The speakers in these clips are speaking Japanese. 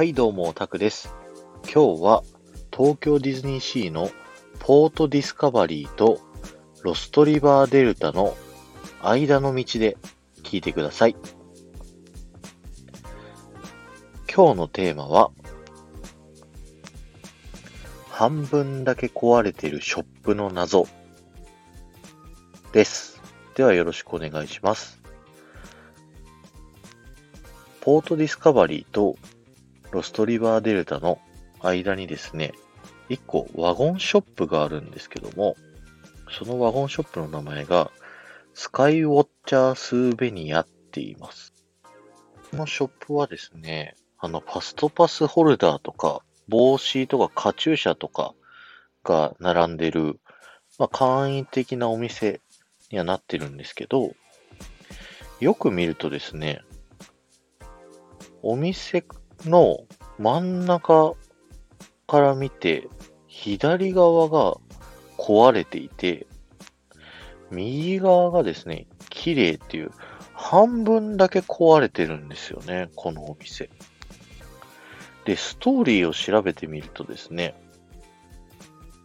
はい、どうも、タクです。今日は東京ディズニーシーのポートディスカバリーとロストリバーデルタの間の道で聞いてください。今日のテーマは、半分だけ壊れてるショップの謎です。ではよろしくお願いします。ポートディスカバリーとロストリバーデルタの間にですね、一個ワゴンショップがあるんですけども、そのワゴンショップの名前がスカイウォッチャースーベニアって言います。このショップはですね、あの、ファストパスホルダーとか、帽子とかカチューシャとかが並んでる、まあ、簡易的なお店にはなってるんですけど、よく見るとですね、お店の真ん中から見て、左側が壊れていて、右側がですね、綺麗っていう、半分だけ壊れてるんですよね、このお店。で、ストーリーを調べてみるとですね、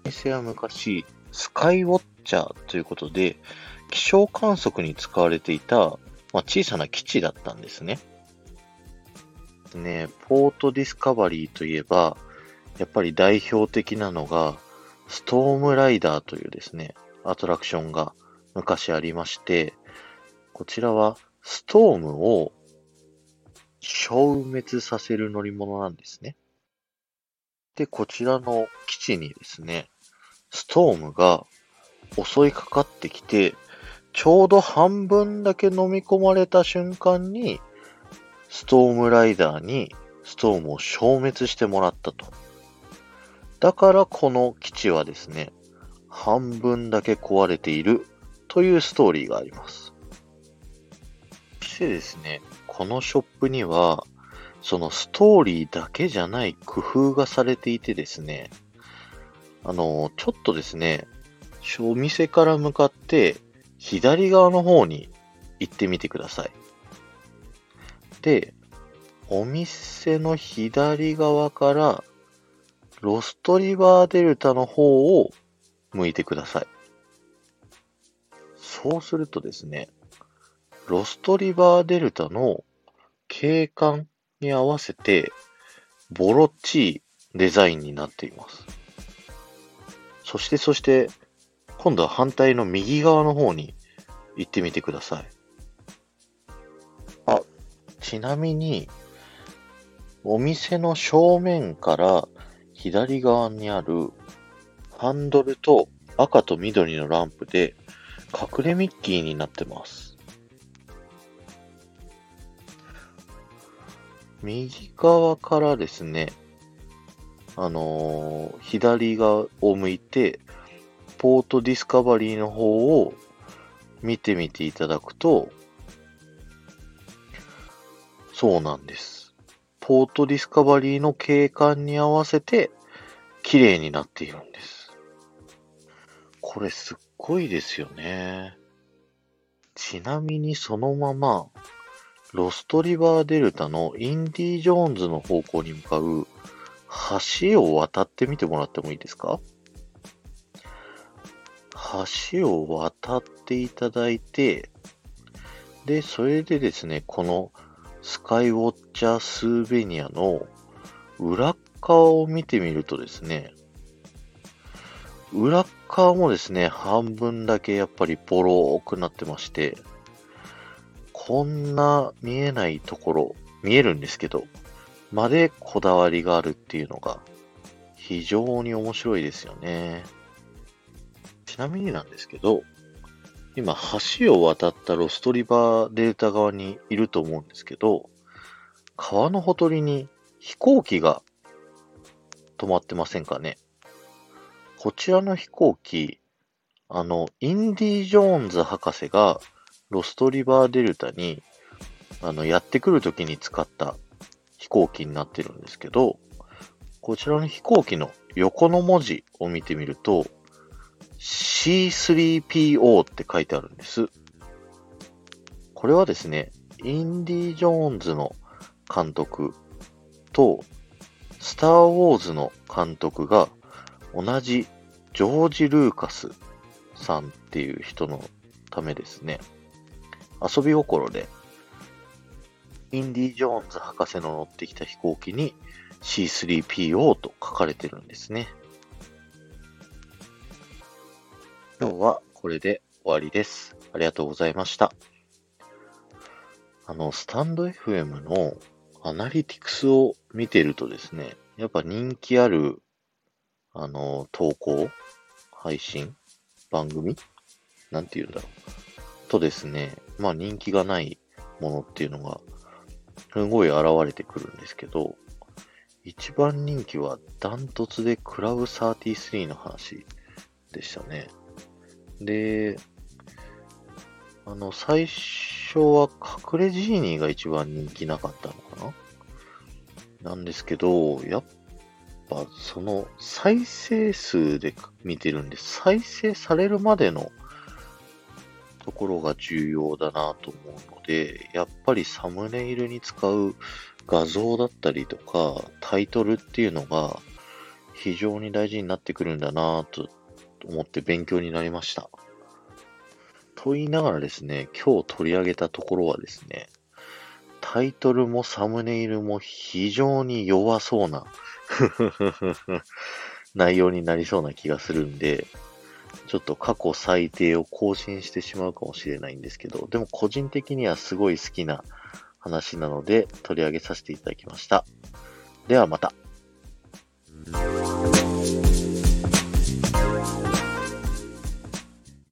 お店は昔、スカイウォッチャーということで、気象観測に使われていた、まあ、小さな基地だったんですね。ね、ポートディスカバリーといえば、やっぱり代表的なのが、ストームライダーというですね、アトラクションが昔ありまして、こちらはストームを消滅させる乗り物なんですね。で、こちらの基地にですね、ストームが襲いかかってきて、ちょうど半分だけ飲み込まれた瞬間に、ストームライダーにストームを消滅してもらったと。だからこの基地はですね、半分だけ壊れているというストーリーがあります。そしてですね、このショップには、そのストーリーだけじゃない工夫がされていてですね、あの、ちょっとですね、お店から向かって左側の方に行ってみてください。で、お店の左側からロストリバーデルタの方を向いてください。そうするとですね、ロストリバーデルタの景観に合わせてボロっちいデザインになっています。そしてそして今度は反対の右側の方に行ってみてください。ちなみに、お店の正面から左側にあるハンドルと赤と緑のランプで隠れミッキーになってます。右側からですね、あのー左側を向いて、ポートディスカバリーの方を見てみていただくと、そうなんです。ポートディスカバリーの景観に合わせて綺麗になっているんです。これすっごいですよね。ちなみにそのまま、ロストリバーデルタのインディ・ジョーンズの方向に向かう橋を渡ってみてもらってもいいですか？橋を渡っていただいて、で、それでですね、このスカイウォッチャースーベニアの裏側を見てみるとですね、裏側もですね、半分だけやっぱりボローくなってまして、こんな見えないところ、見えるんですけど、までこだわりがあるっていうのが非常に面白いですよね。ちなみになんですけど、今橋を渡ったロストリバーデータ側にいると思うんですけど、川のほとりに飛行機が止まってませんかね。こちらの飛行機、あの、インディ・ジョーンズ博士がロストリバーデルタにあのやってくるときに使った飛行機になってるんですけど、こちらの飛行機の横の文字を見てみると、C3PO って書いてあるんです。これはですね、インディ・ジョーンズの監督とスター・ウォーズの監督が同じジョージ・ルーカスさんっていう人のためですね、遊び心で、インディ・ジョーンズ博士の乗ってきた飛行機に C3PO と書かれてるんですね。今日はこれで終わりです。ありがとうございました。あの、スタンド FM のアナリティクスを見てるとですね、やっぱ人気ある、あの、投稿、配信、番組なんて言うんだろう。とですね、まあ人気がないものっていうのが、すごい現れてくるんですけど、一番人気はダントツでクラブ33の話でしたね。で、あの、最初は隠れジーニーが一番人気なかったのかな？なんですけど、やっぱその再生数で見てるんで、再生されるまでのところが重要だなと思うので、やっぱりサムネイルに使う画像だったりとか、タイトルっていうのが非常に大事になってくるんだなと思って勉強になりました。と言いながらですね、今日取り上げたところはですね、タイトルもサムネイルも非常に弱そうな 内容になりそうな気がするんで、ちょっと過去最低を更新してしまうかもしれないんですけど、でも個人的にはすごい好きな話なので取り上げさせていただきました。ではまた。